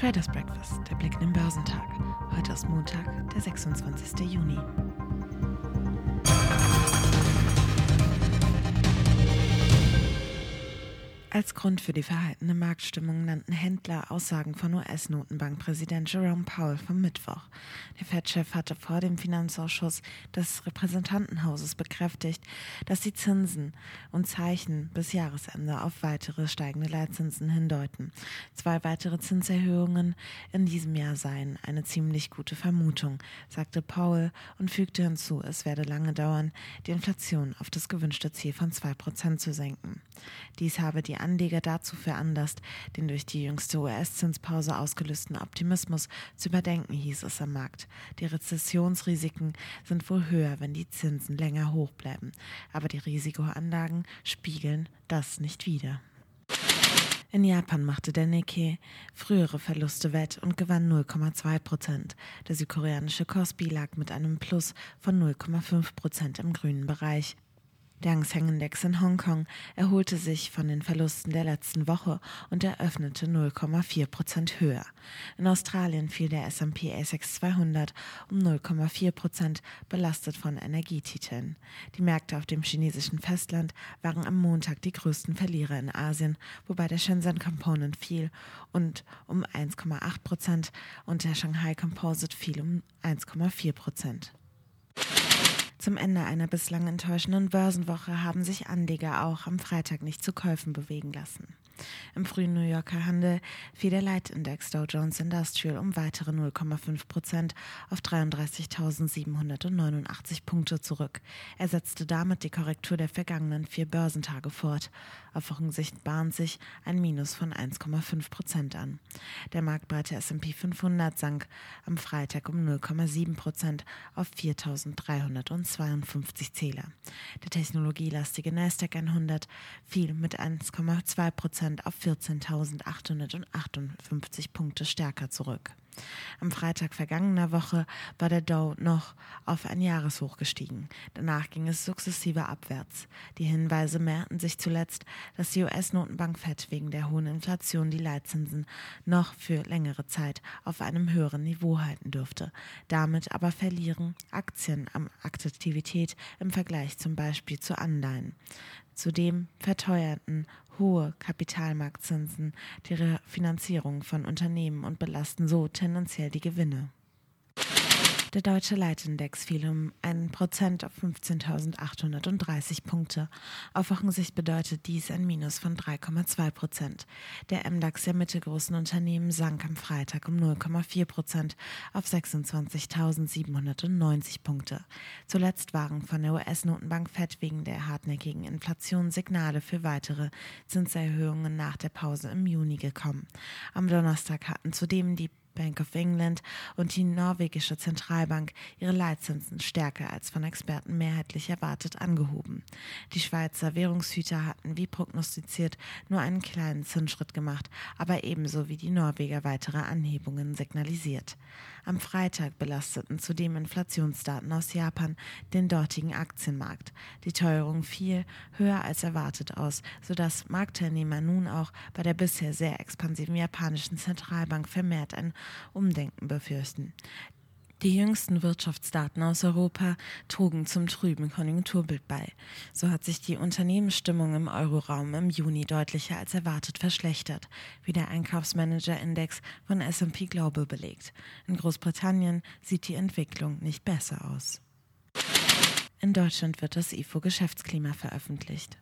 Traders Breakfast, der Blick in den Börsentag. Heute ist Montag, der 26. Juni. Als Grund für die verhaltene Marktstimmung nannten Händler Aussagen von US-Notenbankpräsident Jerome Powell vom Mittwoch. Der Fed-Chef hatte vor dem Finanzausschuss des Repräsentantenhauses bekräftigt, dass die Zinsen und Zeichen bis Jahresende auf weitere steigende Leitzinsen hindeuten. Zwei weitere Zinserhöhungen in diesem Jahr seien eine ziemlich gute Vermutung, sagte Powell und fügte hinzu, es werde lange dauern, die Inflation auf das gewünschte Ziel von 2% zu senken. Dies habe die Anleger dazu veranlasst, den durch die jüngste US-Zinspause ausgelösten Optimismus zu überdenken, hieß es am Markt. Die Rezessionsrisiken sind wohl höher, wenn die Zinsen länger hoch bleiben, aber die Risikoanlagen spiegeln das nicht wider. In Japan machte der Nikkei frühere Verluste wett und gewann 0,2 Prozent. Der südkoreanische Kospi lag mit einem Plus von 0,5 Prozent im grünen Bereich. Der Hang Seng Index in Hongkong erholte sich von den Verlusten der letzten Woche und eröffnete 0,4 Prozent höher. In Australien fiel der S&P ASX 200 um 0,4 Prozent, belastet von Energietiteln. Die Märkte auf dem chinesischen Festland waren am Montag die größten Verlierer in Asien, wobei der Shenzhen Component fiel und um 1,8 Prozent und der Shanghai Composite fiel um 1,4 Prozent. Zum Ende einer bislang enttäuschenden Börsenwoche haben sich Anleger auch am Freitag nicht zu Käufen bewegen lassen. Im frühen New Yorker Handel fiel der Leitindex Dow Jones Industrial um weitere 0,5 Prozent auf 33.789 Punkte zurück. Er setzte damit die Korrektur der vergangenen vier Börsentage fort. Auf Wochensicht bahnt sich ein Minus von 1,5 Prozent an. Der marktbreite S&P 500 sank am Freitag um 0,7 Prozent auf 4.352 Zähler. Der technologielastige Nasdaq 100 fiel mit 1,2 Prozent Prozent auf 14.858 Punkte stärker zurück. Am Freitag vergangener Woche war der Dow noch auf ein Jahreshoch gestiegen. Danach ging es sukzessive abwärts. Die Hinweise mehrten sich zuletzt, dass die US-Notenbank Fed wegen der hohen Inflation die Leitzinsen noch für längere Zeit auf einem höheren Niveau halten dürfte. Damit aber verlieren Aktien an Attraktivität im Vergleich zum Beispiel zu Anleihen. Zudem verteuerten hohe Kapitalmarktzinsen die Refinanzierung von Unternehmen und belasten so tendenziell die Gewinne. Der deutsche Leitindex fiel um 1% auf 15.830 Punkte. Auf Wochensicht bedeutet dies ein Minus von 3,2%. Der MDAX der mittelgroßen Unternehmen sank am Freitag um 0,4% auf 26.790 Punkte. Zuletzt waren von der US-Notenbank Fed wegen der hartnäckigen Inflation Signale für weitere Zinserhöhungen nach der Pause im Juni gekommen. Am Donnerstag hatten zudem die Bank of England und die norwegische Zentralbank ihre Leitzinsen stärker als von Experten mehrheitlich erwartet angehoben. Die Schweizer Währungshüter hatten wie prognostiziert nur einen kleinen Zinsschritt gemacht, aber ebenso wie die Norweger weitere Anhebungen signalisiert. Am Freitag belasteten zudem Inflationsdaten aus Japan den dortigen Aktienmarkt. Die Teuerung fiel höher als erwartet aus, sodass Marktteilnehmer nun auch bei der bisher sehr expansiven japanischen Zentralbank vermehrt ein Umdenken befürchten. Die jüngsten Wirtschaftsdaten aus Europa trugen zum trüben Konjunkturbild bei. So hat sich die Unternehmensstimmung im Euroraum im Juni deutlicher als erwartet verschlechtert, wie der Einkaufsmanager-Index von SP Global belegt. In Großbritannien sieht die Entwicklung nicht besser aus. In Deutschland wird das IFO Geschäftsklima veröffentlicht.